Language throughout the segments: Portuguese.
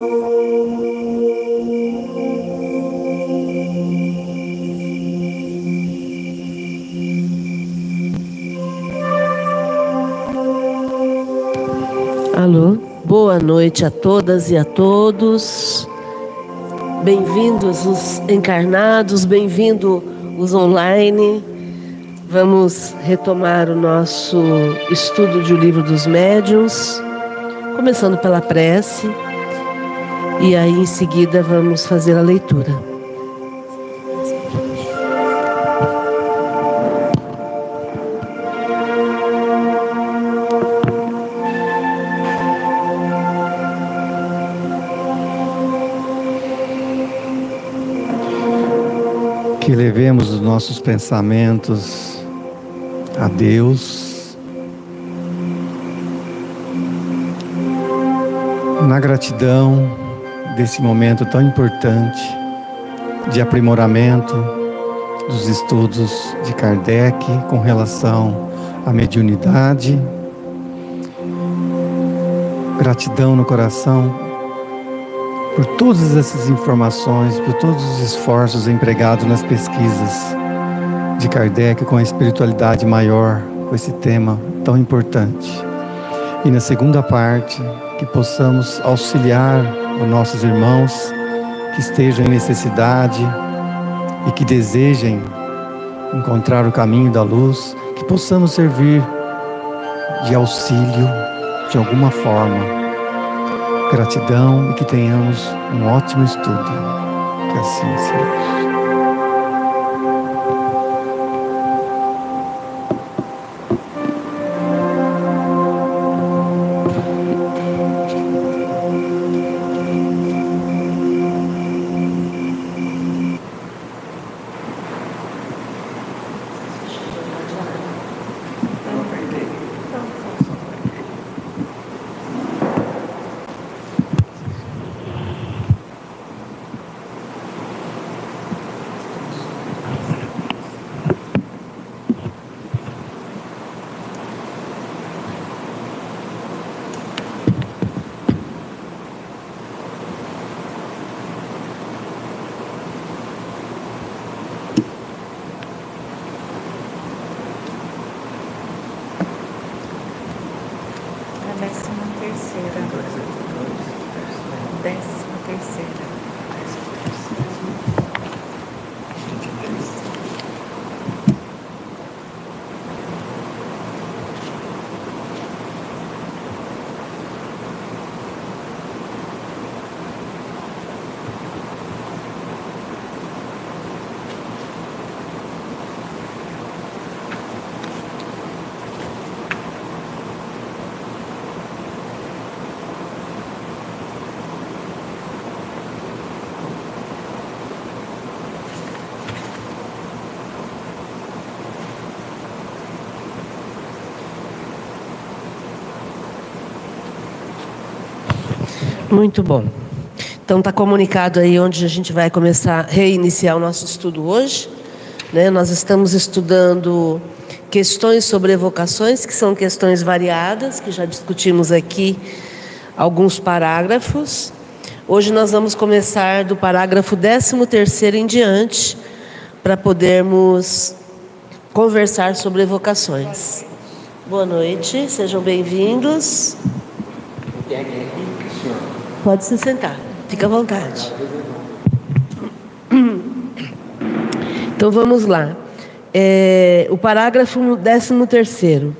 Alô, boa noite a todas e a todos. Bem-vindos os encarnados, bem-vindo os online. Vamos retomar o nosso estudo de O Livro dos Médiuns, começando pela prece, e aí em seguida vamos fazer a leitura. que levemos os nossos pensamentos a Deus, na gratidão desse momento tão importante de aprimoramento dos estudos de Kardec com relação à mediunidade. Gratidão no coração por todas essas informações, por todos os esforços empregados nas pesquisas de Kardec com a espiritualidade maior, com esse tema tão importante. E na segunda parte, que possamos auxiliar os nossos irmãos que estejam em necessidade e que desejem encontrar o caminho da luz, que possamos servir de auxílio de alguma forma Gratidão e que tenhamos um ótimo estudo. Que assim seja. Muito bom. Então está comunicado aí onde a gente vai começar a reiniciar o nosso estudo hoje. Né? Nós estamos estudando questões sobre evocações, que são questões variadas, que já discutimos aqui alguns parágrafos. Hoje nós vamos começar do parágrafo 13 em diante, para podermos conversar sobre evocações. Boa noite, sejam bem-vindos. Pode se sentar, fica à vontade. Então vamos lá. É, o parágrafo 13.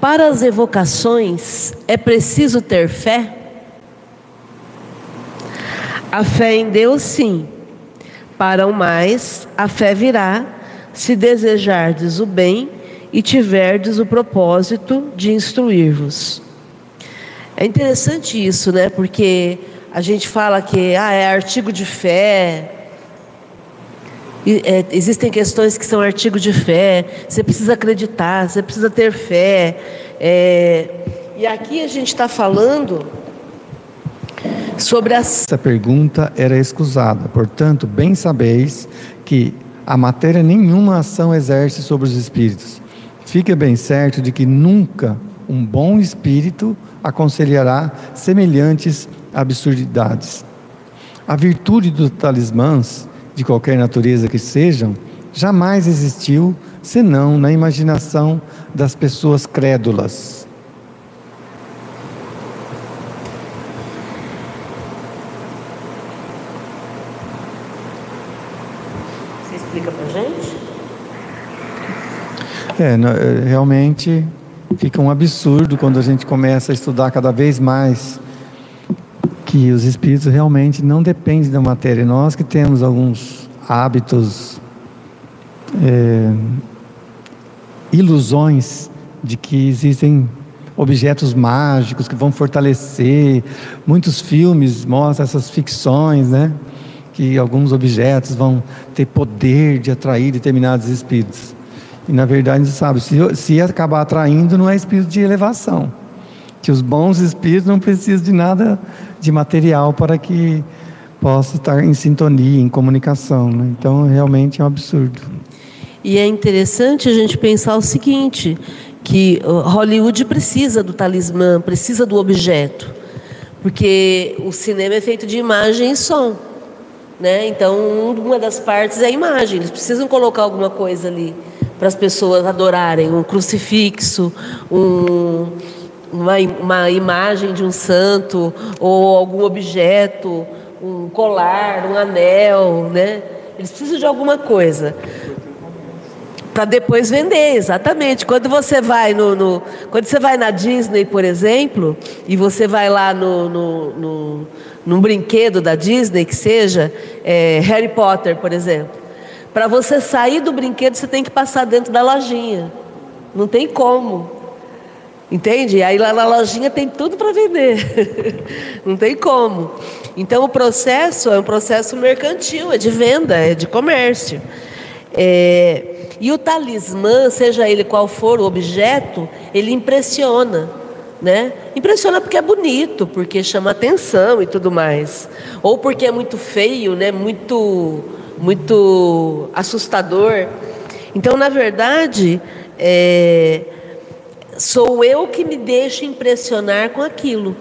Para as evocações é preciso ter fé? A fé em Deus, sim. Para o mais, a fé virá se desejardes o bem e tiverdes o propósito de instruir-vos. É interessante isso, né? Porque a gente fala que ah, é artigo de fé. E, é, existem questões que são artigo de fé. Você precisa acreditar, você precisa ter fé. É, e aqui a gente está falando sobre a... Essa pergunta era escusada. Portanto, bem sabeis que a matéria nenhuma ação exerce sobre os espíritos. Fique bem certo de que nunca um bom espírito aconselhará semelhantes absurdidades. A virtude dos talismãs, de qualquer natureza que sejam, jamais existiu senão na imaginação das pessoas crédulas. Você explica para gente? É, é, realmente fica um absurdo quando a gente começa a estudar cada vez mais que os espíritos realmente não dependem da matéria. Nós que temos alguns hábitos é, ilusões de que existem objetos mágicos que vão fortalecer. Muitos filmes mostram essas ficções, né? Que alguns objetos vão ter poder de atrair determinados espíritos. E na verdade, sabe, se, se acabar atraindo, não é espírito de elevação. Que os bons espíritos não precisam de nada de material para que possa estar em sintonia, em comunicação. Né? Então, realmente é um absurdo. E é interessante a gente pensar o seguinte, que Hollywood precisa do talismã, precisa do objeto, porque o cinema é feito de imagem e som, né? Então uma das partes é a imagem. Eles precisam colocar alguma coisa ali para as pessoas adorarem, um crucifixo, um, uma, uma imagem de um santo ou algum objeto, um colar, um anel, né? Eles precisam de alguma coisa para depois vender, exatamente. Quando você vai no, no, quando você vai na Disney, por exemplo, e você vai lá no, no, no num brinquedo da Disney que seja é, Harry Potter, por exemplo, para você sair do brinquedo você tem que passar dentro da lojinha. Não tem como. Entende? Aí lá na lojinha tem tudo para vender. Não tem como. Então o processo é um processo mercantil, é de venda, é de comércio. É, e o talismã, seja ele qual for o objeto, ele impressiona. Né? Impressiona porque é bonito, porque chama atenção e tudo mais. Ou porque é muito feio, né? muito, muito assustador. Então, na verdade, é, sou eu que me deixo impressionar com aquilo.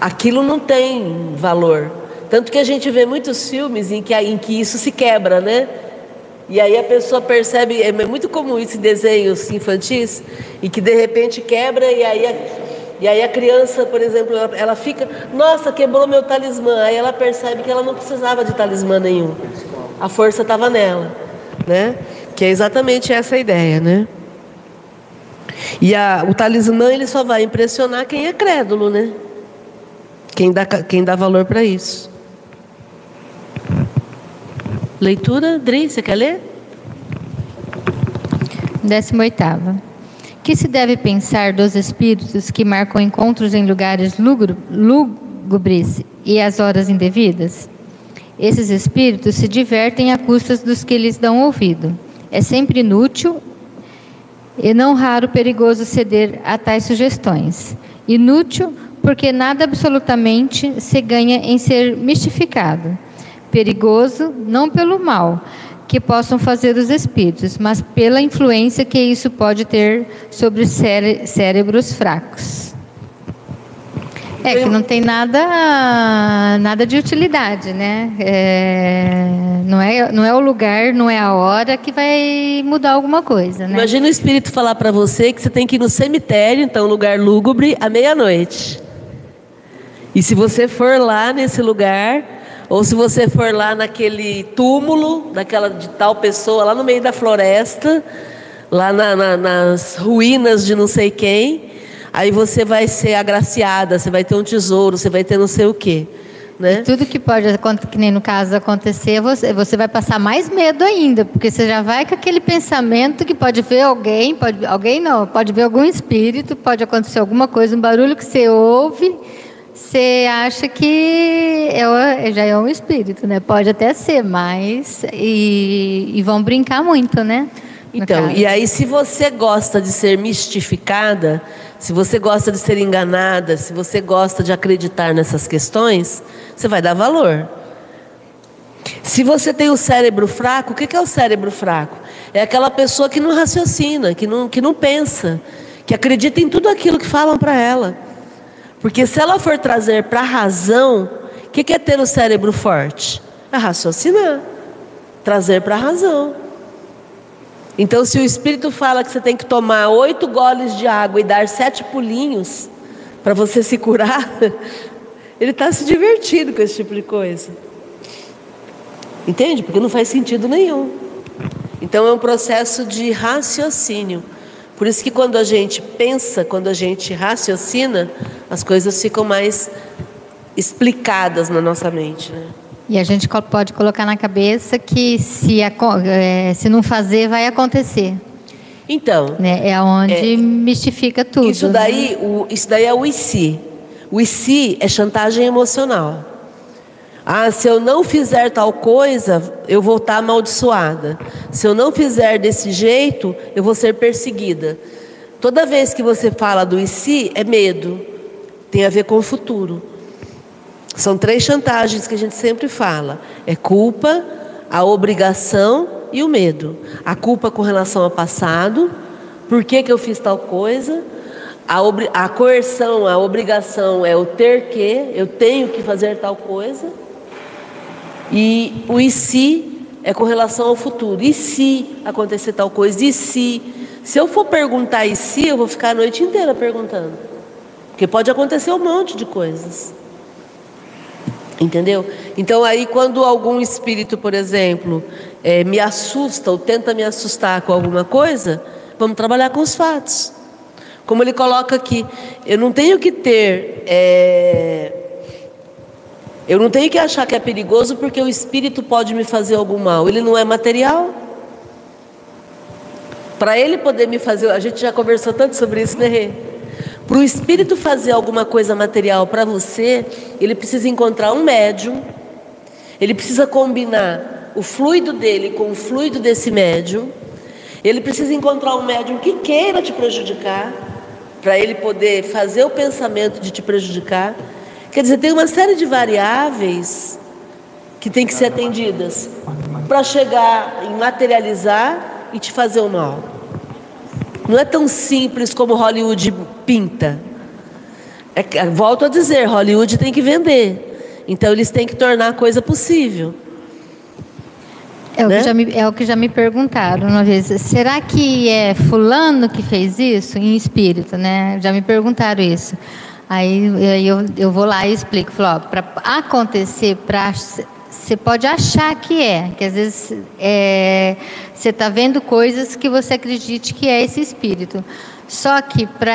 Aquilo não tem valor. Tanto que a gente vê muitos filmes em que, em que isso se quebra, né? E aí a pessoa percebe, é muito comum isso em desenhos infantis, e que de repente quebra, e aí e aí a criança, por exemplo, ela, ela fica, nossa, quebrou meu talismã. Aí ela percebe que ela não precisava de talismã nenhum. A força estava nela, né? Que é exatamente essa a ideia, né? E a, o talismã ele só vai impressionar quem é crédulo, né? Quem dá, quem dá valor para isso. Leitura, Dri, você quer ler? 18. Que se deve pensar dos espíritos que marcam encontros em lugares lúgubres e às horas indevidas? Esses espíritos se divertem a custas dos que lhes dão ouvido. É sempre inútil e não raro perigoso ceder a tais sugestões. Inútil porque nada absolutamente se ganha em ser mistificado perigoso não pelo mal que possam fazer os espíritos, mas pela influência que isso pode ter sobre cére cérebros fracos. É que não tem nada, nada de utilidade, né? É, não, é, não é o lugar, não é a hora que vai mudar alguma coisa, né? Imagina o espírito falar para você que você tem que ir no cemitério, então lugar lúgubre, à meia-noite. E se você for lá nesse lugar, ou se você for lá naquele túmulo daquela de tal pessoa lá no meio da floresta, lá na, na, nas ruínas de não sei quem, aí você vai ser agraciada, você vai ter um tesouro, você vai ter não sei o quê. Né? tudo que pode, que nem no caso acontecer, você, você vai passar mais medo ainda, porque você já vai com aquele pensamento que pode ver alguém, pode, alguém não, pode ver algum espírito, pode acontecer alguma coisa, um barulho que você ouve, você acha que é, já é um espírito, né? Pode até ser, mas. E, e vão brincar muito, né? Então, caso. e aí, se você gosta de ser mistificada, se você gosta de ser enganada, se você gosta de acreditar nessas questões, você vai dar valor. Se você tem o cérebro fraco, o que é o cérebro fraco? É aquela pessoa que não raciocina, que não, que não pensa, que acredita em tudo aquilo que falam para ela. Porque se ela for trazer para a razão, o que, que é ter o cérebro forte? É raciocinar, trazer para a razão. Então, se o Espírito fala que você tem que tomar oito goles de água e dar sete pulinhos para você se curar, ele está se divertindo com esse tipo de coisa. Entende? Porque não faz sentido nenhum. Então, é um processo de raciocínio. Por isso que quando a gente pensa, quando a gente raciocina, as coisas ficam mais explicadas na nossa mente. Né? E a gente pode colocar na cabeça que se, é, se não fazer, vai acontecer. Então. Né? É onde é, mistifica tudo. Isso daí, né? o, isso daí é o e se. O e se é chantagem emocional. Ah, se eu não fizer tal coisa, eu vou estar amaldiçoada. Se eu não fizer desse jeito, eu vou ser perseguida. Toda vez que você fala do e se, é medo. Tem a ver com o futuro. São três chantagens que a gente sempre fala: é culpa, a obrigação e o medo. A culpa com relação ao passado, por que, que eu fiz tal coisa? A, a coerção, a obrigação é o ter que, eu tenho que fazer tal coisa. E o e se é com relação ao futuro. E se acontecer tal coisa? E se? Se eu for perguntar e se, eu vou ficar a noite inteira perguntando. Porque pode acontecer um monte de coisas. Entendeu? Então, aí, quando algum espírito, por exemplo, é, me assusta ou tenta me assustar com alguma coisa, vamos trabalhar com os fatos. Como ele coloca aqui, eu não tenho que ter. É, eu não tenho que achar que é perigoso porque o espírito pode me fazer algum mal. Ele não é material. Para ele poder me fazer. A gente já conversou tanto sobre isso, né, Rê? Para o espírito fazer alguma coisa material para você, ele precisa encontrar um médium, ele precisa combinar o fluido dele com o fluido desse médium, ele precisa encontrar um médium que queira te prejudicar, para ele poder fazer o pensamento de te prejudicar. Quer dizer, tem uma série de variáveis que tem que ser atendidas para chegar em materializar e te fazer o mal. Não é tão simples como Hollywood pinta. É, volto a dizer, Hollywood tem que vender. Então eles têm que tornar a coisa possível. É, né? o que já me, é o que já me perguntaram uma vez. Será que é fulano que fez isso em espírito, né? Já me perguntaram isso. Aí eu, eu vou lá e explico. Para acontecer, para você pode achar que é, que às vezes é, você está vendo coisas que você acredite que é esse espírito. Só que para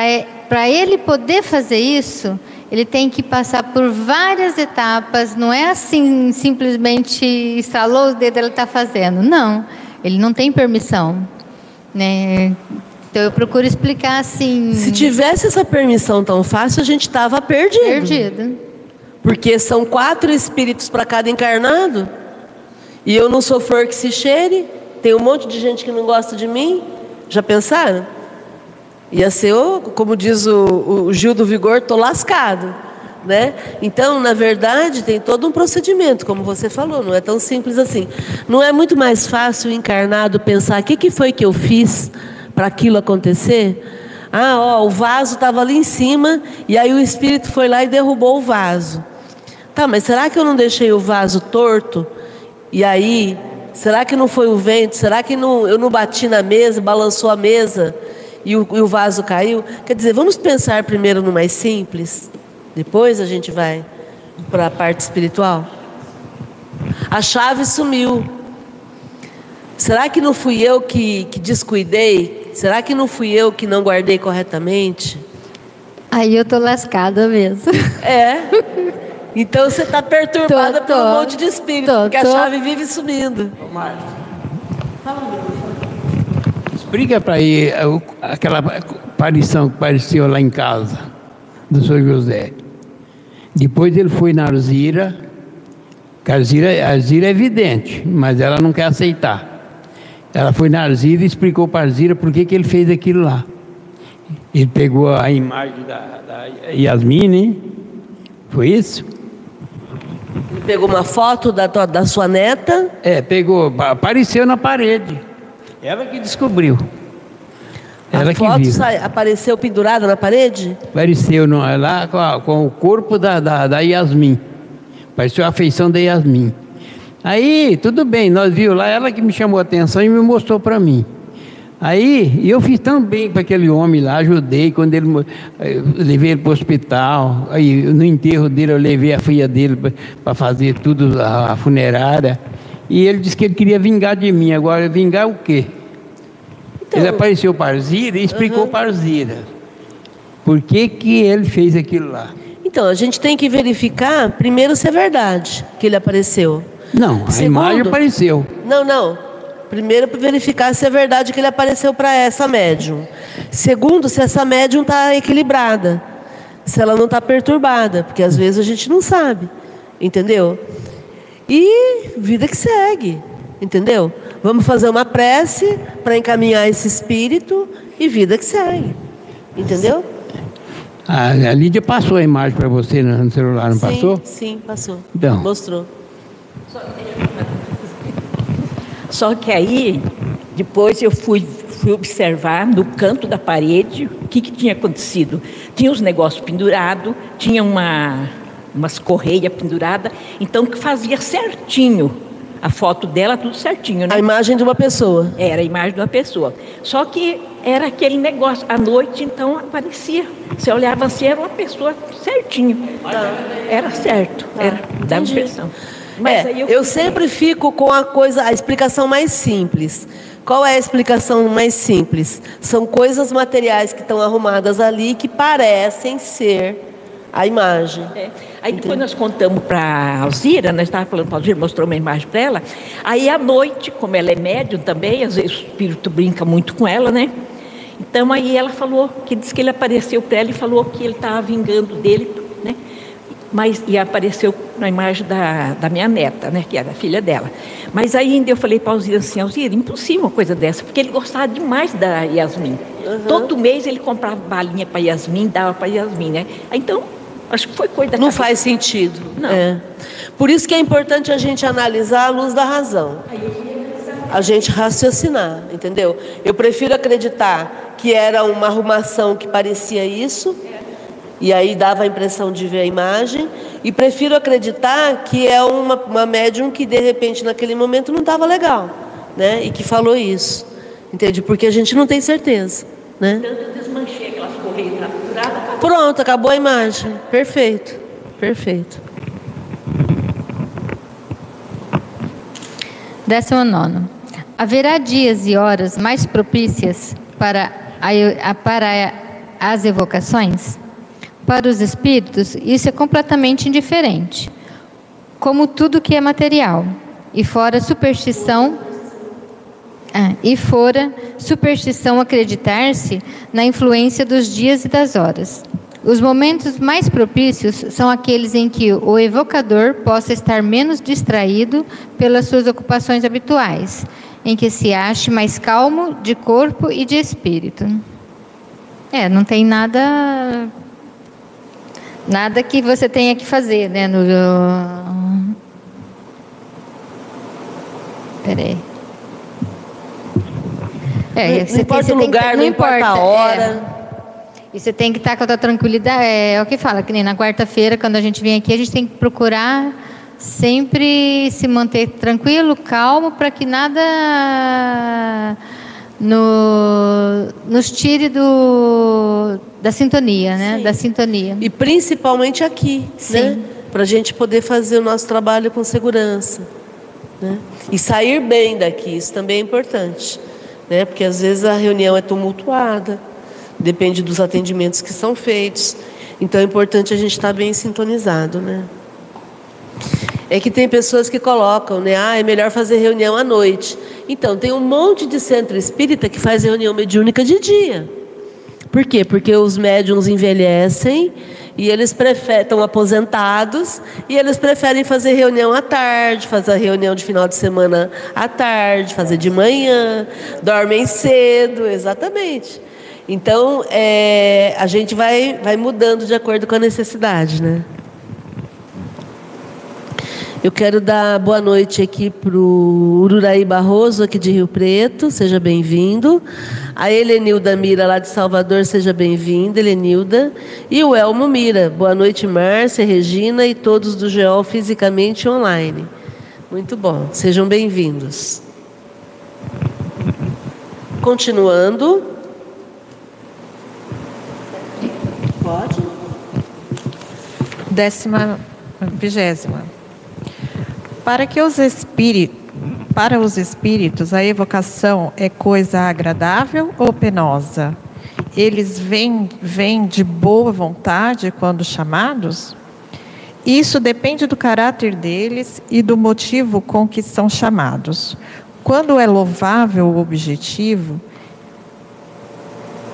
ele poder fazer isso, ele tem que passar por várias etapas, não é assim simplesmente instalou os dedos ele está fazendo. Não, ele não tem permissão. Né? Então eu procuro explicar assim. Se tivesse essa permissão tão fácil, a gente estava perdido. Perdido. Porque são quatro espíritos para cada encarnado. E eu não sou flor que se cheire. Tem um monte de gente que não gosta de mim. Já pensaram? Ia ser, como diz o, o Gil do Vigor, tô lascado. Né? Então, na verdade, tem todo um procedimento, como você falou, não é tão simples assim. Não é muito mais fácil o encarnado pensar o que, que foi que eu fiz para aquilo acontecer? Ah, ó, o vaso estava ali em cima e aí o espírito foi lá e derrubou o vaso. Tá, mas será que eu não deixei o vaso torto? E aí, será que não foi o vento? Será que não, eu não bati na mesa, balançou a mesa e o, e o vaso caiu? Quer dizer, vamos pensar primeiro no mais simples, depois a gente vai para a parte espiritual. A chave sumiu. Será que não fui eu que, que descuidei? Será que não fui eu que não guardei corretamente? Aí eu tô lascada mesmo. É. Então você está perturbada tô, tô, por um monte de espírito, tô, porque a chave vive sumindo. Ô, Marcos. Explica para aí aquela aparição que apareceu lá em casa, do Sr. José. Depois ele foi na Arzira, que a Arzira, a Arzira é evidente, mas ela não quer aceitar. Ela foi na Arzira e explicou para a Arzira por que, que ele fez aquilo lá. Ele pegou a imagem da, da Yasmine, foi isso? Ele pegou uma foto da, da sua neta? É, pegou, apareceu na parede. Ela que descobriu. Ela a foto sai- apareceu pendurada na parede? Apareceu no- lá com, a- com o corpo da, da, da Yasmin. Pareceu a feição da Yasmin. Aí, tudo bem, nós viu lá, ela que me chamou a atenção e me mostrou para mim. Aí, eu fiz tão bem para aquele homem lá, ajudei, quando ele, eu levei ele para o hospital, aí no enterro dele eu levei a filha dele para fazer tudo, a, a funerária, e ele disse que ele queria vingar de mim, agora vingar o quê? Então- ele apareceu para Arzira e explicou para Arzira por que, que ele fez aquilo lá. Então, a gente tem que verificar, primeiro, se é verdade que ele apareceu. Não, a Segundo- imagem apareceu. Não, não. Primeiro, para verificar se é verdade que ele apareceu para essa médium. Segundo, se essa médium está equilibrada. Se ela não está perturbada. Porque às vezes a gente não sabe. Entendeu? E vida que segue. Entendeu? Vamos fazer uma prece para encaminhar esse espírito e vida que segue. Entendeu? A, a Lídia passou a imagem para você no celular, não sim, passou? Sim, passou. Então. Mostrou. Só que aí, depois eu fui, fui observar no canto da parede o que, que tinha acontecido. Tinha os negócios pendurados, tinha uma, umas correias penduradas, então que fazia certinho. A foto dela, tudo certinho, né? A imagem de uma pessoa. Era a imagem de uma pessoa. Só que era aquele negócio. À noite, então, aparecia. Você olhava assim, era uma pessoa certinho. Era certo. Era, dava entendi. impressão. Mas É, aí eu... sempre fico com a coisa, a explicação mais simples. Qual é a explicação mais simples? São coisas materiais que estão arrumadas ali que parecem ser a imagem. É. Aí depois nós contamos para a Alzira, nós estávamos falando para a Alzira, mostrou uma imagem para ela. Aí à noite, como ela é médium também, às vezes o espírito brinca muito com ela, né? Então aí ela falou, que disse que ele apareceu para ela e falou que ele estava vingando dele, né? Mas, e apareceu na imagem da, da minha neta, né? Que era a filha dela. Mas ainda eu falei para a Alzira assim, Alzira, impossível uma coisa dessa, porque ele gostava demais da Yasmin. Todo mês ele comprava balinha para Yasmin, dava para Yasmin, né? Então, acho que foi coisa da Não cabeça. faz sentido. Não. É. Por isso que é importante a gente analisar à luz da razão. A gente raciocinar, entendeu? Eu prefiro acreditar que era uma arrumação que parecia isso, e aí dava a impressão de ver a imagem, e prefiro acreditar que é uma, uma médium que de repente naquele momento não estava legal, né? E que falou isso, entende? Porque a gente não tem certeza, né? Tanto eu desmanchei aquelas correias. Pronto, acabou a imagem. Perfeito, perfeito. Décimo nono. Haverá dias e horas mais propícias para, a, para as evocações? Para os espíritos, isso é completamente indiferente, como tudo que é material, e fora superstição e fora superstição acreditar-se na influência dos dias e das horas. Os momentos mais propícios são aqueles em que o evocador possa estar menos distraído pelas suas ocupações habituais, em que se ache mais calmo de corpo e de espírito. É, não tem nada nada que você tenha que fazer, né, no Peraí. É, não você importa você o lugar, ter- não importa a é. hora. E você tem que estar com a tua tranquilidade. É, o que fala, que nem na quarta-feira, quando a gente vem aqui, a gente tem que procurar sempre se manter tranquilo, calmo, para que nada no- nos tire do, da sintonia, né? Sim. Da sintonia. E principalmente aqui, né? Sim. Para a gente poder fazer o nosso trabalho com segurança. Né? E sair bem daqui, isso também é importante. Né? Porque às vezes a reunião é tumultuada, depende dos atendimentos que são feitos. Então é importante a gente estar bem sintonizado. Né? É que tem pessoas que colocam, né? Ah, é melhor fazer reunião à noite. Então, tem um monte de centro espírita que faz reunião mediúnica de dia. Por quê? Porque os médiums envelhecem e eles preferem, estão aposentados e eles preferem fazer reunião à tarde, fazer reunião de final de semana à tarde, fazer de manhã, dormem cedo, exatamente. Então, é, a gente vai, vai mudando de acordo com a necessidade, né? Eu quero dar boa noite aqui para o Ururaí Barroso, aqui de Rio Preto, seja bem-vindo. A Helenilda Mira, lá de Salvador, seja bem-vinda, Helenilda. E o Elmo Mira, boa noite, Márcia, Regina e todos do GEOL fisicamente online. Muito bom, sejam bem-vindos. Continuando. Pode? Décima, vigésima. Para que os espíritos, para os espíritos, a evocação é coisa agradável ou penosa? Eles vêm, vêm de boa vontade quando chamados? Isso depende do caráter deles e do motivo com que são chamados. Quando é louvável o objetivo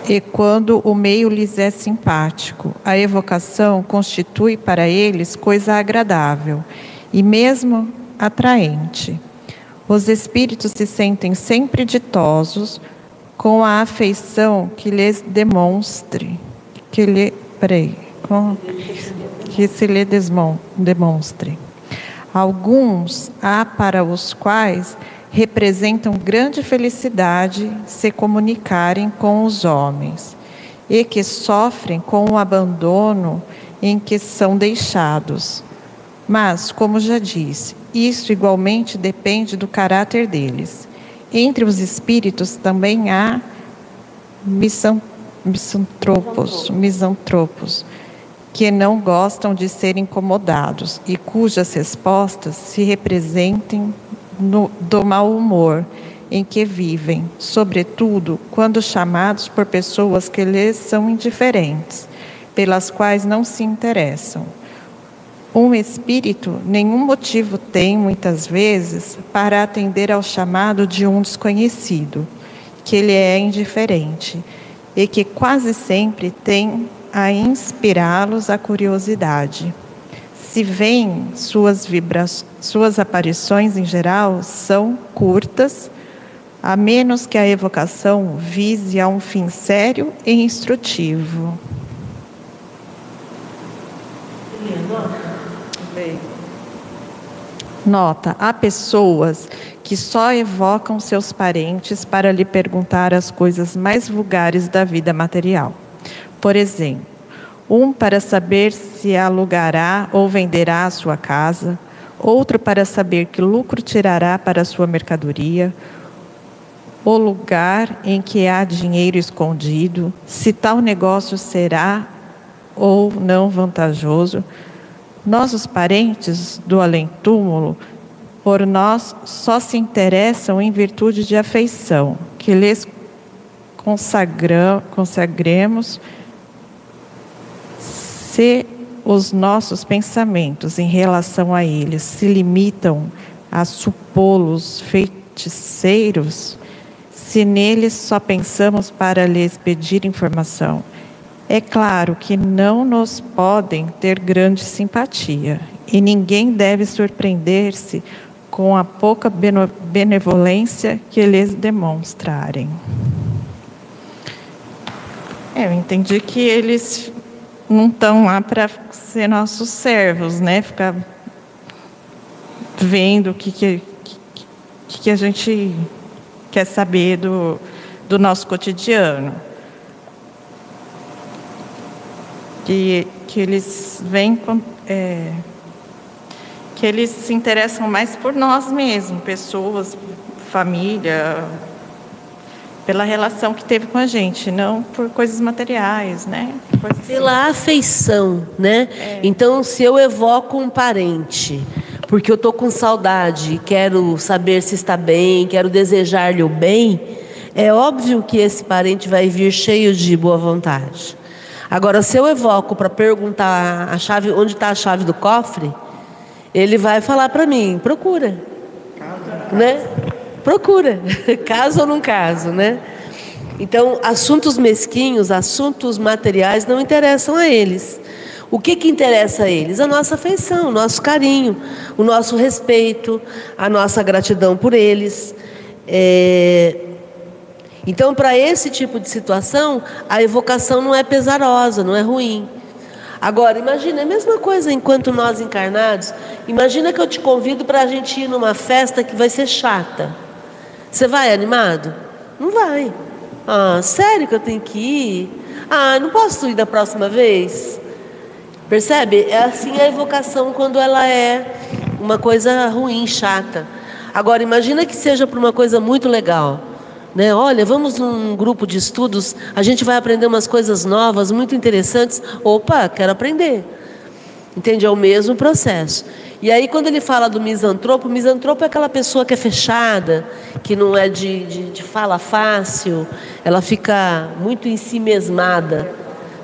e quando o meio lhes é simpático, a evocação constitui para eles coisa agradável e mesmo atraente. Os espíritos se sentem sempre ditosos com a afeição que lhes demonstre, que lhe, peraí, com, que se lhe demonstre. Alguns há para os quais representam grande felicidade se comunicarem com os homens e que sofrem com o abandono em que são deixados. Mas, como já disse, isso igualmente depende do caráter deles. Entre os espíritos também há misantropos, misantropos que não gostam de ser incomodados e cujas respostas se representem no, do mau humor em que vivem, sobretudo quando chamados por pessoas que lhes são indiferentes, pelas quais não se interessam. Um espírito nenhum motivo tem, muitas vezes, para atender ao chamado de um desconhecido, que ele é indiferente, e que quase sempre tem a inspirá-los a curiosidade se veem suas suas aparições em geral são curtas, a menos que a evocação vise a um fim sério e instrutivo. Nota: há pessoas que só evocam seus parentes para lhe perguntar as coisas mais vulgares da vida material. Por exemplo, um para saber se alugará ou venderá a sua casa, outro para saber que lucro tirará para a sua mercadoria, o lugar em que há dinheiro escondido, se tal negócio será ou não vantajoso. Nossos parentes do além-túmulo, por nós, só se interessam em virtude de afeição, que lhes consagremos se os nossos pensamentos em relação a eles se limitam a supô-los feiticeiros, se neles só pensamos para lhes pedir informação, é claro que não nos podem ter grande simpatia e ninguém deve surpreender-se com a pouca benevolência que lhes demonstrarem. É, eu entendi que eles não estão lá para ser nossos servos, né? Ficar vendo o que, que, que, que a gente quer saber do, do nosso cotidiano. Que, que eles vêm é, que eles se interessam mais por nós mesmos, pessoas, família, pela relação que teve com a gente, não por coisas materiais, né? Coisas assim. Pela afeição, né? É. Então, se eu evoco um parente, porque eu estou com saudade, quero saber se está bem, quero desejar-lhe o bem, é óbvio que esse parente vai vir cheio de boa vontade. Agora, se eu evoco para perguntar a chave, onde está a chave do cofre, ele vai falar para mim, procura, né? procura, caso ou não caso, né? Então, assuntos mesquinhos, assuntos materiais não interessam a eles. O que, que interessa a eles? A nossa afeição, o nosso carinho, o nosso respeito, a nossa gratidão por eles. É... Então, para esse tipo de situação, a evocação não é pesarosa, não é ruim. Agora, imagina, é a mesma coisa enquanto nós encarnados. Imagina que eu te convido para a gente ir numa festa que vai ser chata. Você vai animado? Não vai. Ah, sério que eu tenho que ir? Ah, não posso ir da próxima vez? Percebe? É assim a evocação quando ela é uma coisa ruim, chata. Agora, imagina que seja para uma coisa muito legal. Né? Olha, vamos num grupo de estudos, a gente vai aprender umas coisas novas, muito interessantes. Opa, quero aprender. Entende? É o mesmo processo. E aí, quando ele fala do misantropo, o misantropo é aquela pessoa que é fechada, que não é de, de, de fala fácil, ela fica muito em si mesmada,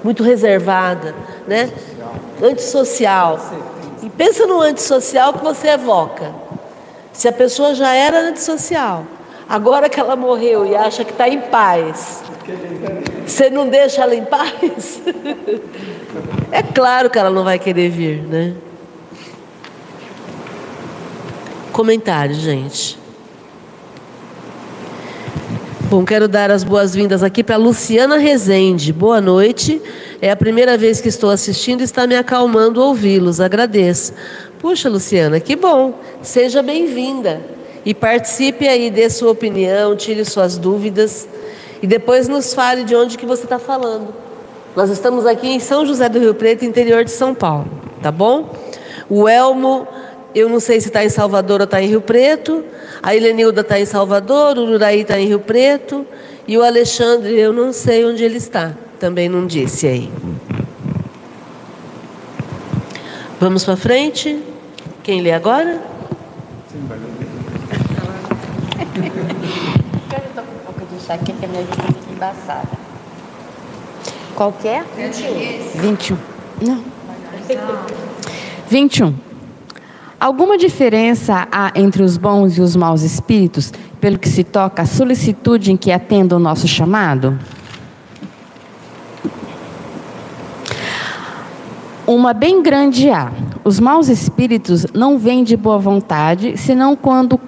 muito reservada, né? Antissocial. E pensa no antissocial que você evoca. Se a pessoa já era antissocial, agora que ela morreu e acha que está em paz, você não deixa ela em paz? É claro que ela não vai querer vir, né? Comentário, gente. Bom, quero dar as boas-vindas aqui para Luciana Rezende. Boa noite. É a primeira vez que estou assistindo e está me acalmando ouvi-los. Agradeço. Puxa, Luciana, que bom. Seja bem-vinda. E participe aí, dê sua opinião, tire suas dúvidas. E depois nos fale de onde que você está falando. Nós estamos aqui em São José do Rio Preto, interior de São Paulo. Tá bom? O Elmo eu não sei se está em Salvador ou está em Rio Preto. A Helenilda está em Salvador, o Uraí está em Rio Preto. E o Alexandre, eu não sei onde ele está. Também não disse aí. Vamos para frente? Quem lê agora? Aqui que a minha vista fica embaçada. Qualquer? 21. 21. Não. 21. Alguma diferença há entre os bons e os maus espíritos, pelo que se toca à solicitude em que atenda o nosso chamado? Uma bem grande há. Os maus espíritos não vêm de boa vontade, senão quando,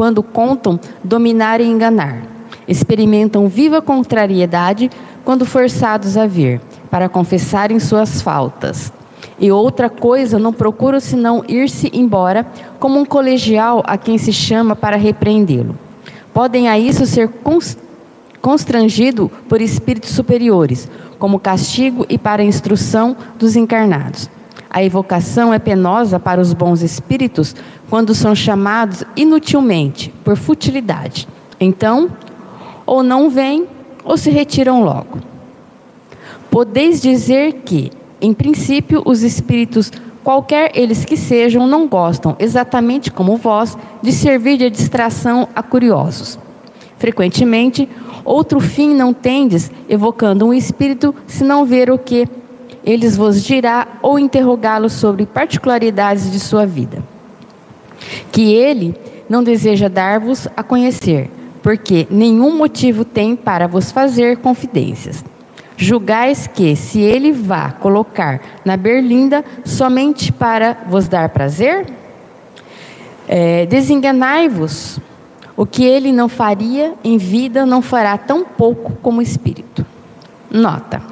quando contam dominar e enganar. Experimentam viva contrariedade quando forçados a vir, para confessarem suas faltas. E outra coisa, não procuro senão ir-se embora, como um colegial a quem se chama para repreendê-lo. Podem a isso ser constrangido por espíritos superiores, como castigo e para instrução dos encarnados. A evocação é penosa para os bons espíritos quando são chamados inutilmente, por futilidade. Então, ou não vêm, ou se retiram logo. Podeis dizer que, em princípio, os espíritos, qualquer eles que sejam, não gostam, exatamente como vós, de servir de distração a curiosos. Frequentemente, outro fim não tendes, evocando um espírito, se não ver o que eles vos dirá ou interrogá-lo sobre particularidades de sua vida. Que ele não deseja dar-vos a conhecer, porque nenhum motivo tem para vos fazer confidências. Julgais que, se ele vá colocar na berlinda somente para vos dar prazer? É, Desenganai-vos. O que ele não faria em vida não fará tão pouco como espírito. Nota.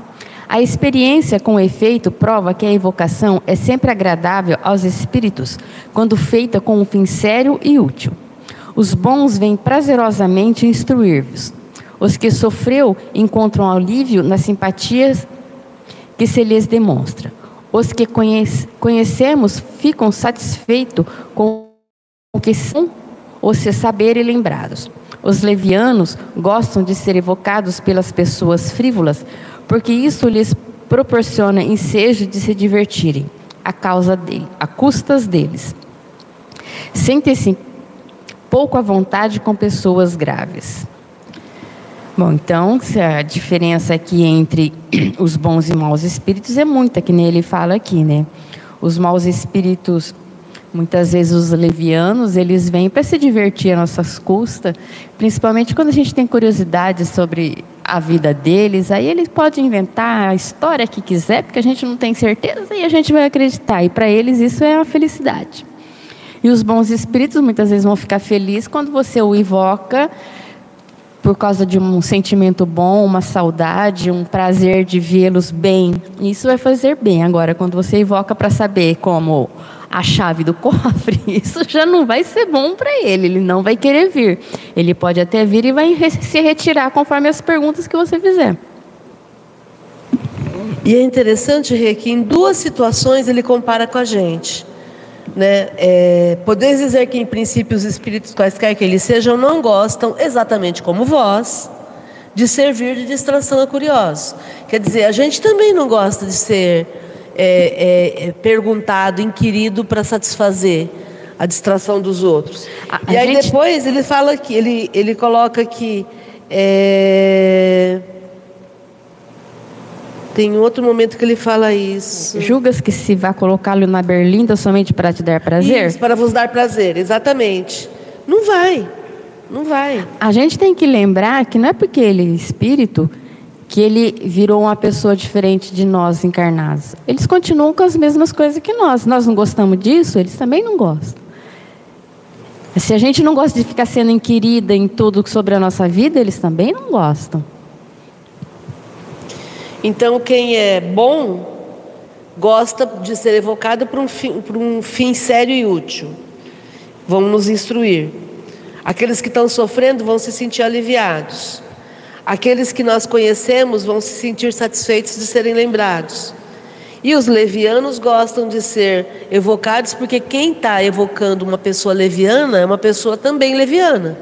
A experiência com efeito prova que a evocação é sempre agradável aos espíritos quando feita com um fim sério e útil. Os bons vêm prazerosamente instruir-vos, os que sofreu encontram alívio nas simpatias que se lhes demonstra. Os que conhece, conhecemos ficam satisfeitos com o que são os se saberem lembrados. Os levianos gostam de ser evocados pelas pessoas frívolas, porque isso lhes proporciona ensejo de se divertirem, a causa dele, a custas deles. Sentem-se pouco à vontade com pessoas graves. Bom, então, a diferença aqui entre os bons e maus espíritos é muita, que nem ele fala aqui, né? Os maus espíritos, muitas vezes os levianos, eles vêm para se divertir a nossas custas, principalmente quando a gente tem curiosidade sobre a vida deles, aí eles podem inventar a história que quiser, porque a gente não tem certeza e a gente vai acreditar. E para eles isso é a felicidade. E os bons espíritos muitas vezes vão ficar felizes quando você o invoca por causa de um sentimento bom, uma saudade, um prazer de vê-los bem. Isso vai fazer bem. Agora, quando você evoca para saber como a chave do cofre, isso já não vai ser bom para ele, ele não vai querer vir. Ele pode até vir e vai se retirar conforme as perguntas que você fizer. E é interessante, Rê, que em duas situações ele compara com a gente. Né? É, dizer que, em princípio, os espíritos, quaisquer que eles sejam, não gostam, exatamente como vós, de servir de distração a curiosos. Quer dizer, a gente também não gosta de ser é, é, é perguntado, inquirido para satisfazer a distração dos outros. A, e a aí gente... depois ele fala que ele, ele coloca que é, tem outro momento que ele fala isso. Julgas que se vá colocá-lo na berlinda somente para te dar prazer? Isso, para vos dar prazer, exatamente. Não vai, não vai. A gente tem que lembrar que não é porque ele é espírito que ele virou uma pessoa diferente de nós encarnados. Eles continuam com as mesmas coisas que nós. Nós não gostamos disso, eles também não gostam. Se a gente não gosta de ficar sendo inquirida em tudo sobre a nossa vida, eles também não gostam. Então, quem é bom gosta de ser evocado para um, fim, para um fim sério e útil. Vão nos instruir. Aqueles que estão sofrendo vão se sentir aliviados. Aqueles que nós conhecemos vão se sentir satisfeitos de serem lembrados. E os levianos gostam de ser evocados porque quem está evocando uma pessoa leviana é uma pessoa também leviana.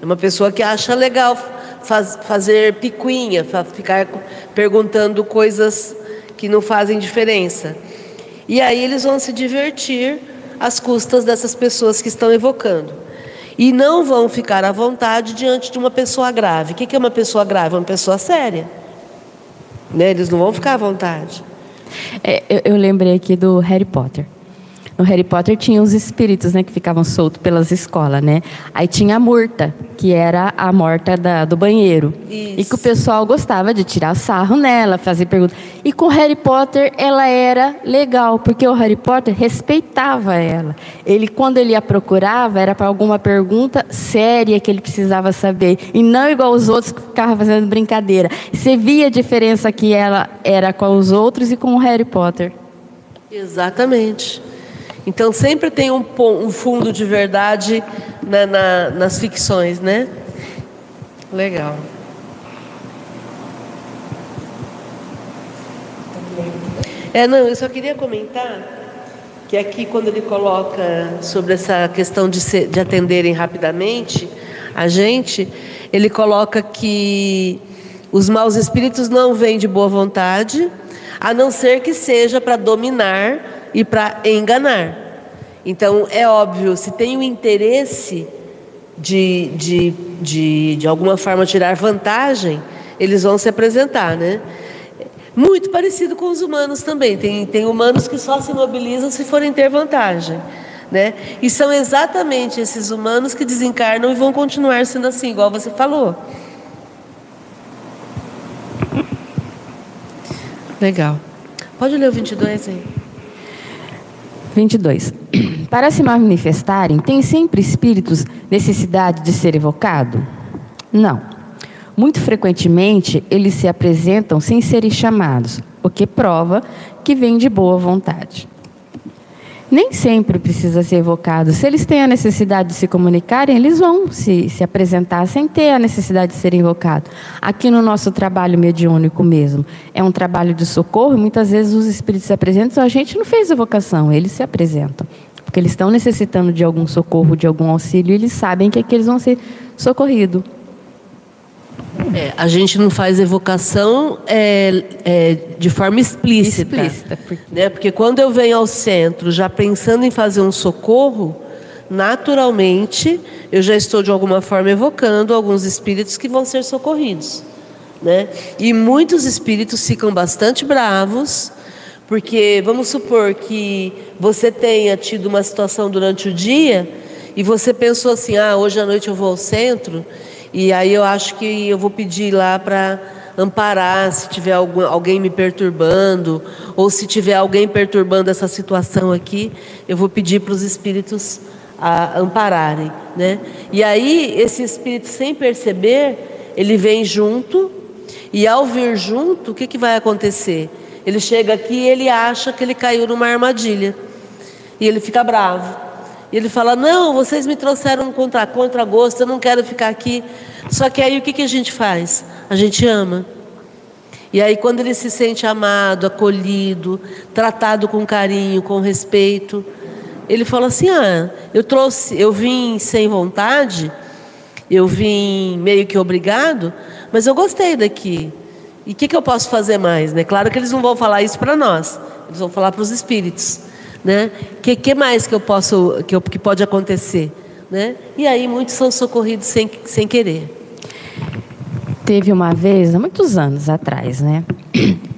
É uma pessoa que acha legal faz, fazer picuinha, ficar perguntando coisas que não fazem diferença. E aí eles vão se divertir às custas dessas pessoas que estão evocando. E não vão ficar à vontade diante de uma pessoa grave. O que é uma pessoa grave? Uma pessoa séria. Né? Eles não vão ficar à vontade. É, eu, eu lembrei aqui do Harry Potter. No Harry Potter tinha os espíritos, né, que ficavam soltos pelas escolas, né? Aí tinha a Murta, que era a morta da, do banheiro. Isso. E que o pessoal gostava de tirar sarro nela, fazer perguntas. E com o Harry Potter ela era legal, porque o Harry Potter respeitava ela. Ele, quando ele a procurava, era para alguma pergunta séria que ele precisava saber. E não igual os outros que ficavam fazendo brincadeira. Você via a diferença que ela era com os outros e com o Harry Potter. Exatamente. Então sempre tem um, um fundo de verdade na, na, nas ficções, né? Legal. É, não, eu só queria comentar que aqui quando ele coloca sobre essa questão de, de atenderem rapidamente a gente, ele coloca que os maus espíritos não vêm de boa vontade, a não ser que seja para dominar e para enganar. Então, é óbvio, se tem o interesse de, de, de, de alguma forma tirar vantagem, eles vão se apresentar, né? Muito parecido com os humanos também. Tem, tem humanos que só se mobilizam se forem ter vantagem. Né? E são exatamente esses humanos que desencarnam e vão continuar sendo assim, igual você falou. Legal. Pode ler o 22 aí. 22. Para se manifestarem, tem sempre espíritos necessidade de ser evocado? Não. Muito frequentemente, eles se apresentam sem serem chamados, o que prova que vêm de boa vontade nem sempre precisa ser evocado. Se eles têm a necessidade de se comunicarem, eles vão se, se apresentar sem ter a necessidade de ser invocado. Aqui no nosso trabalho mediúnico mesmo, é um trabalho de socorro, e muitas vezes os espíritos se apresentam, a gente não fez evocação, eles se apresentam. Porque eles estão necessitando de algum socorro, de algum auxílio, e eles sabem que aqui eles vão ser socorridos. É, a gente não faz evocação é, é, de forma explícita. explícita porque... Né? porque quando eu venho ao centro já pensando em fazer um socorro, naturalmente eu já estou de alguma forma evocando alguns espíritos que vão ser socorridos. Né? E muitos espíritos ficam bastante bravos, porque vamos supor que você tenha tido uma situação durante o dia e você pensou assim: ah, hoje à noite eu vou ao centro e aí eu acho que eu vou pedir lá para amparar se tiver algum, alguém me perturbando, ou se tiver alguém perturbando essa situação aqui, eu vou pedir para os espíritos a ampararem. Né? E aí, esse espírito, sem perceber, ele vem junto, e ao vir junto, o que, que vai acontecer? Ele chega aqui e ele acha que ele caiu numa armadilha. E ele fica bravo. E ele fala: Não, vocês me trouxeram contra, contra gosto, eu não quero ficar aqui. Só que aí o que, que a gente faz? A gente ama. E aí, quando ele se sente amado, acolhido, tratado com carinho, com respeito, ele fala assim: Ah, eu trouxe, eu vim sem vontade, eu vim meio que obrigado, mas eu gostei daqui. E o que, que eu posso fazer mais? Né? Claro que eles não vão falar isso para nós, eles vão falar para os espíritos. Né? Que, que mais que eu posso, que, eu, que pode acontecer? Né? E aí muitos são socorridos sem, sem querer. Teve uma vez, há muitos anos atrás, né?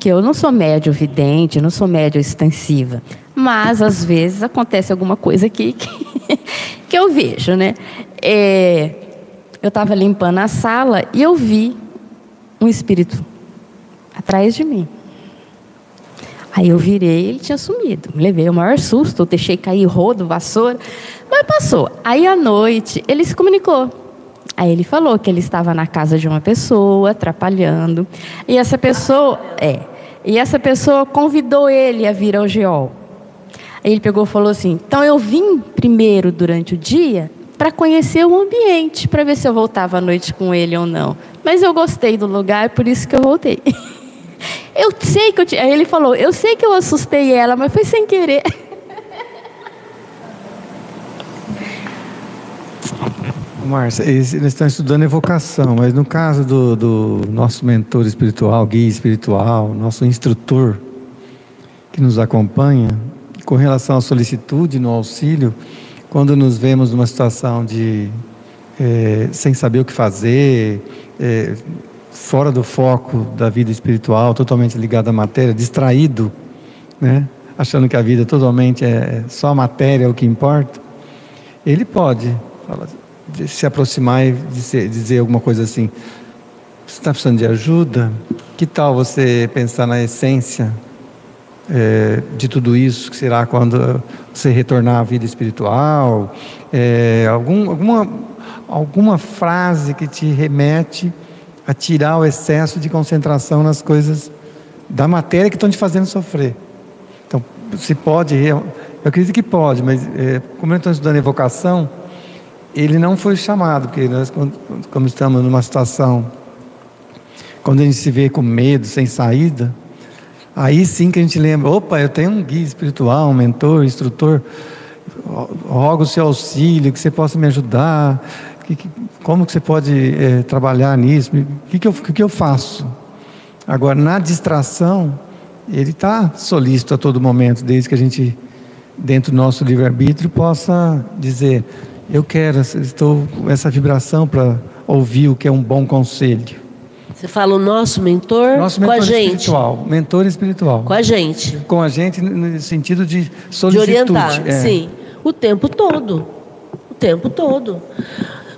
Que eu não sou médio vidente, não sou médio extensiva. Mas às vezes acontece alguma coisa aqui que, que eu vejo, né? É, eu estava limpando a sala e eu vi um espírito atrás de mim. Aí eu virei, ele tinha sumido. Levei o maior susto, deixei cair rodo, vassoura, mas passou. Aí à noite ele se comunicou. Aí ele falou que ele estava na casa de uma pessoa, atrapalhando. E essa pessoa, é, e essa pessoa convidou ele a vir ao geol. Aí ele pegou e falou assim: "Então eu vim primeiro durante o dia para conhecer o ambiente, para ver se eu voltava à noite com ele ou não. Mas eu gostei do lugar, por isso que eu voltei." Eu sei que eu. Aí ele falou: Eu sei que eu assustei ela, mas foi sem querer. Márcia, eles estão estudando evocação, mas no caso do, do, nosso mentor espiritual, guia espiritual, nosso instrutor que nos acompanha, com relação à solicitude no auxílio, quando nos vemos numa situação de é, sem saber o que fazer, é, fora do foco da vida espiritual, totalmente ligado à matéria, distraído, né? achando que a vida totalmente é só a matéria é o que importa, ele pode se aproximar e dizer, dizer alguma coisa assim: você está precisando de ajuda? Que tal você pensar na essência é, de tudo isso que será quando você retornar à vida espiritual? É, algum, alguma, alguma frase que te remete a tirar o excesso de concentração nas coisas da matéria que estão te fazendo sofrer. Então, se pode, eu acredito que pode, mas é, como eu estou estudando evocação, ele não foi chamado, porque nós, como estamos numa situação, quando a gente se vê com medo, sem saída, aí sim que a gente lembra: opa, eu tenho um guia espiritual, um mentor, um instrutor, rogo o seu auxílio, que você possa me ajudar. Que, que, como que você pode é, trabalhar nisso? O que, que, eu, que eu faço? Agora, na distração, ele está solícito a todo momento, desde que a gente, dentro do nosso livre-arbítrio, possa dizer: Eu quero, estou com essa vibração para ouvir o que é um bom conselho. Você fala o nosso mentor, nosso mentor com a gente. espiritual, mentor espiritual. Com a gente. Com a gente no sentido de solicitude. De orientar, é. sim. O tempo todo. O tempo todo.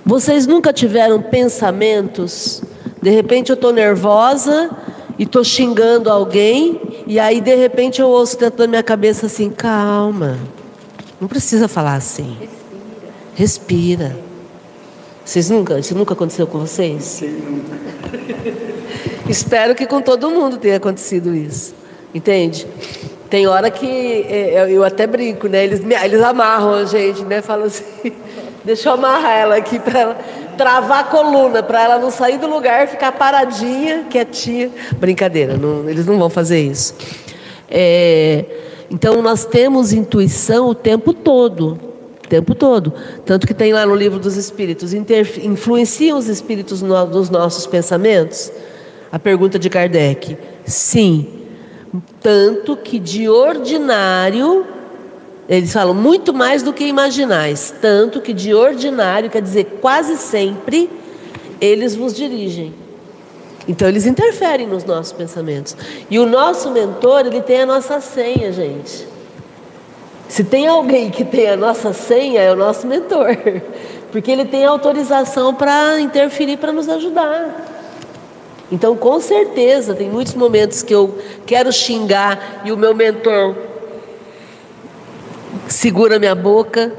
Vocês nunca tiveram pensamentos? De repente eu estou nervosa e estou xingando alguém, e aí de repente eu ouço dentro da minha cabeça assim: calma, não precisa falar assim. Respira. Respira. Vocês nunca, isso nunca aconteceu com vocês? Sim. Espero que com todo mundo tenha acontecido isso. Entende? Tem hora que é, eu até brinco, né? Eles, eles amarram a gente, né? Falam assim. Deixa eu amarrar ela aqui para ela travar a coluna, para ela não sair do lugar, ficar paradinha, quietinha. Brincadeira, não, eles não vão fazer isso. É, então nós temos intuição o tempo todo, o tempo todo. Tanto que tem lá no livro dos Espíritos, influenciam os Espíritos no, nos nossos pensamentos? A pergunta de Kardec, sim. Tanto que de ordinário eles falam muito mais do que imaginais, tanto que de ordinário, quer dizer, quase sempre, eles vos dirigem. Então eles interferem nos nossos pensamentos. E o nosso mentor, ele tem a nossa senha, gente. Se tem alguém que tem a nossa senha, é o nosso mentor. Porque ele tem autorização para interferir, para nos ajudar. Então, com certeza, tem muitos momentos que eu quero xingar e o meu mentor segura minha boca,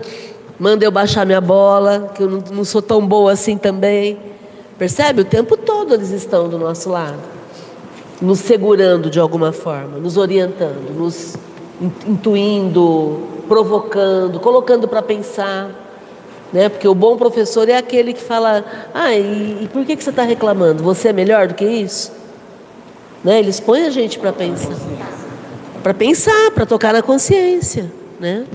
manda eu baixar minha bola, que eu não, sou tão boa assim também. Percebe? O tempo todo eles estão do nosso lado, nos segurando de alguma forma, nos orientando, nos intuindo, provocando, colocando para pensar. Né? Porque o bom professor é aquele que fala: Ah, e, e por que, que você está reclamando? Você é melhor do que isso? Né? Eles põem a gente para pensar. Para pensar, para tocar na consciência. Né?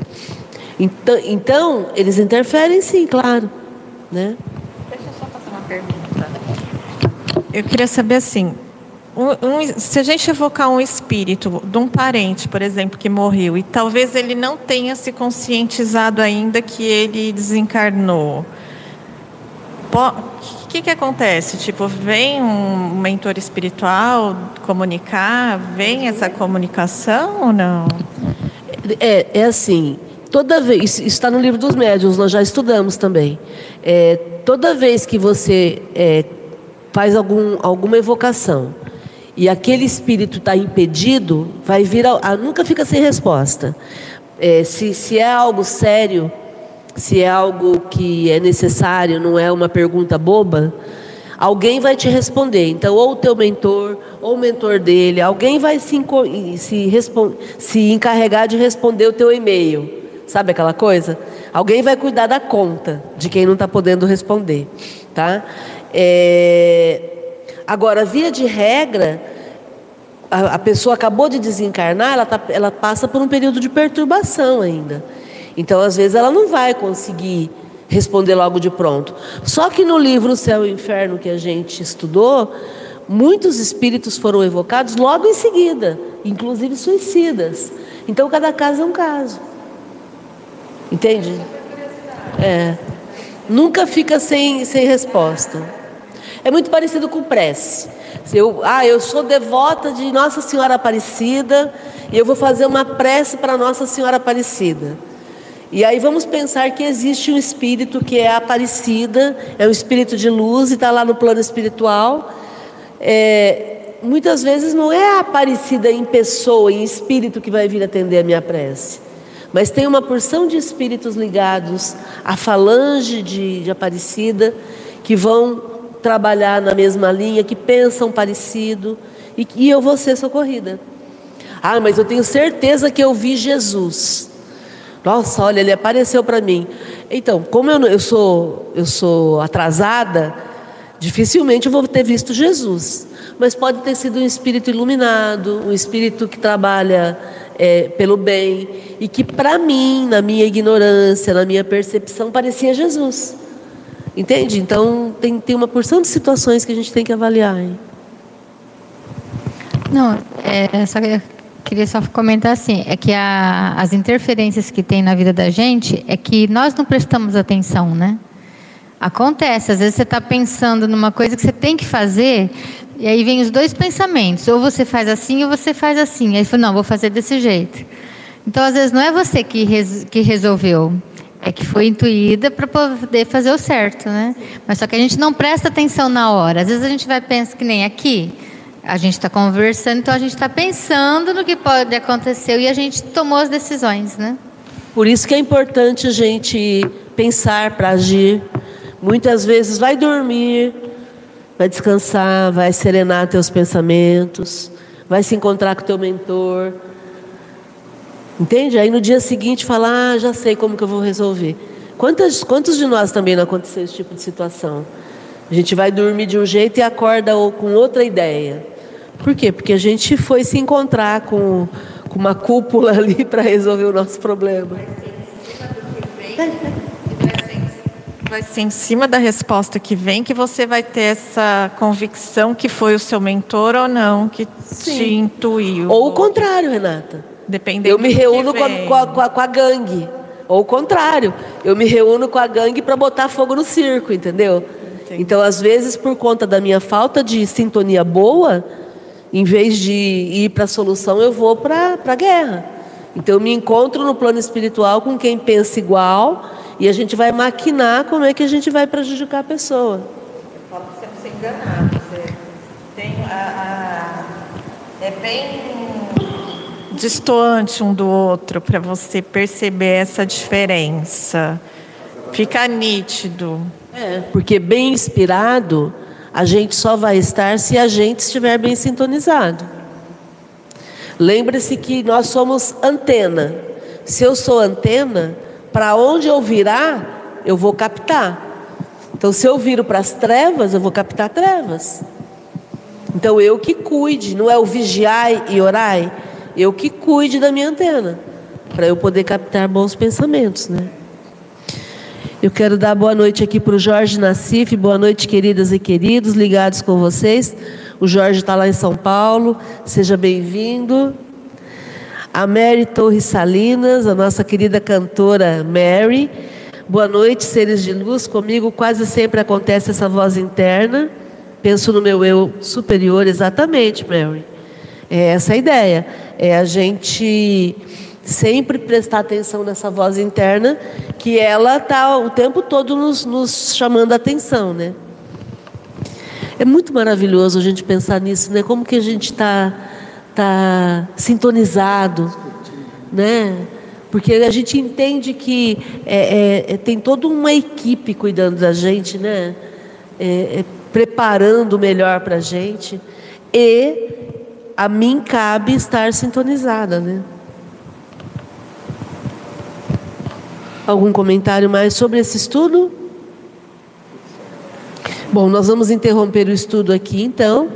Então, então, eles interferem sim, claro. Né? Deixa eu só fazer uma pergunta. Eu queria saber assim, um, um, se a gente evocar um espírito de um parente, por exemplo, que morreu, e talvez ele não tenha se conscientizado ainda que ele desencarnou, o que, que acontece? Tipo, vem um mentor espiritual comunicar, vem essa comunicação ou não? É, é assim, toda vez, isso está no livro dos médiuns, nós já estudamos também. É, toda vez que você é, faz algum, alguma evocação e aquele espírito está impedido, vai vir a, a, nunca fica sem resposta. É, se, se é algo sério, se é algo que é necessário, não é uma pergunta boba, alguém vai te responder. Então, ou o teu mentor, ou o mentor dele, alguém vai se, se, se encarregar de responder o teu e-mail. Sabe aquela coisa? Alguém vai cuidar da conta de quem não está podendo responder, tá? É... Agora, via de regra, a, a, pessoa acabou de desencarnar, ela, tá, ela passa por um período de perturbação ainda. Então, às vezes, ela não vai conseguir responder logo de pronto. Só que no livro Céu e Inferno que a gente estudou, muitos espíritos foram evocados logo em seguida, inclusive suicidas. Então, cada caso é um caso. Entende? É. Nunca fica sem, sem resposta. É muito parecido com prece. Eu, ah, eu sou devota de Nossa Senhora Aparecida e eu vou fazer uma prece para Nossa Senhora Aparecida. E aí vamos pensar que existe um espírito que é Aparecida, é um espírito de luz e está lá no plano espiritual. É, muitas vezes não é a Aparecida em pessoa, em espírito que vai vir atender a minha prece. Mas tem uma porção de espíritos ligados à falange de, de Aparecida que vão trabalhar na mesma linha, que pensam parecido e, e eu vou ser socorrida. Ah, mas eu tenho certeza que eu vi Jesus. Nossa, olha, ele apareceu para mim. Então, como eu, eu, sou, eu sou atrasada, dificilmente eu vou ter visto Jesus. Mas pode ter sido um espírito iluminado, um espírito que trabalha é, pelo bem e que, para mim, na minha ignorância, na minha percepção, parecia Jesus. Entende? Então, tem, tem uma porção de situações que a gente tem que avaliar. Hein? Não, é, só queria só comentar assim, é que a, as interferências que tem na vida da gente é que nós não prestamos atenção, né? Acontece, às vezes você está pensando numa coisa que você tem que fazer, e aí vem os dois pensamentos, ou você faz assim ou você faz assim. Aí você fala, não, vou fazer desse jeito. Então, às vezes, não é você que, res, que resolveu, é que foi intuída para poder fazer o certo, né? Mas só que a gente não presta atenção na hora. Às vezes a gente vai pensar que nem aqui, a gente está conversando, então a gente está pensando no que pode acontecer e a gente tomou as decisões, né? Por isso que é importante a gente pensar para agir. Muitas vezes vai dormir, vai descansar, vai serenar teus pensamentos, vai se encontrar com teu mentor Entende? Aí no dia seguinte falar, ah, já sei como que eu vou resolver. Quantas, quantos de nós também não aconteceu esse tipo de situação? A gente vai dormir de um jeito e acorda com outra ideia. Por quê? Porque a gente foi se encontrar com, com uma cúpula ali para resolver o nosso problema. Vai ser em cima da resposta que vem que você vai ter essa convicção que foi o seu mentor ou não que Sim. te intuiu. Ou o contrário, Renata. Dependendo eu me reúno com a, com, a, com, a, com a, gangue. Ou o contrário, eu me reúno com a gangue para botar fogo no circo, entendeu? Entendi. Então, às vezes, por conta da minha falta de sintonia boa, em vez de ir para a solução, eu vou para a guerra. Então, eu me encontro no plano espiritual com quem pensa igual e a gente vai maquinar como é que a gente vai prejudicar a pessoa. Eu falo para você não se enganar. Você tem a, a, é bem distoante um do outro para você perceber essa diferença. Fica nítido. É, porque bem inspirado, A gente só vai estar se a gente estiver bem sintonizado. Lembre-se que nós somos antena. Se eu sou antena, para onde eu virar, eu vou captar. Então, se eu viro para as trevas, eu vou captar trevas. Então, eu que cuide, não é o vigiai e orai, eu que cuide da minha antena, para eu poder captar bons pensamentos, né? Eu quero dar boa noite aqui para o Jorge Nassif, boa noite, queridas e queridos, ligados com vocês. O Jorge está lá em São Paulo, seja bem-vindo. A Mary Torres Salinas, a nossa querida cantora Mary. Boa noite, seres de luz. Comigo quase sempre acontece essa voz interna. Penso no meu eu superior, exatamente, Mary. É essa a ideia. É a gente sempre prestar atenção nessa voz interna, que ela está o tempo todo nos, nos chamando a atenção, né? É muito maravilhoso a gente pensar nisso, né? Como que a gente está tá sintonizado, né? Porque a gente entende que é, é, é tem toda uma equipe cuidando da gente, né? É, é preparando o melhor para a gente. E a mim cabe estar sintonizada, né? Algum comentário mais sobre esse estudo? Bom, nós vamos interromper o estudo aqui então.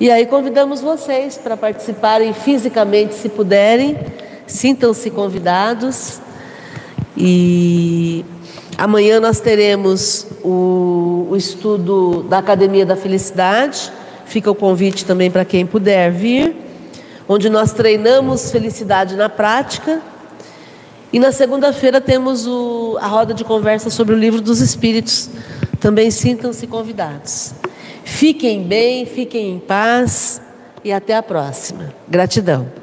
E aí convidamos vocês para participarem fisicamente, se puderem. Sintam-se convidados. E amanhã nós teremos o, o estudo da Academia da Felicidade. Fica o convite também para quem puder vir, onde nós treinamos felicidade na prática e na segunda-feira temos o, a roda de conversa sobre o livro dos Espíritos. Também sintam-se convidados. Fiquem bem, fiquem em paz e até a próxima. Gratidão.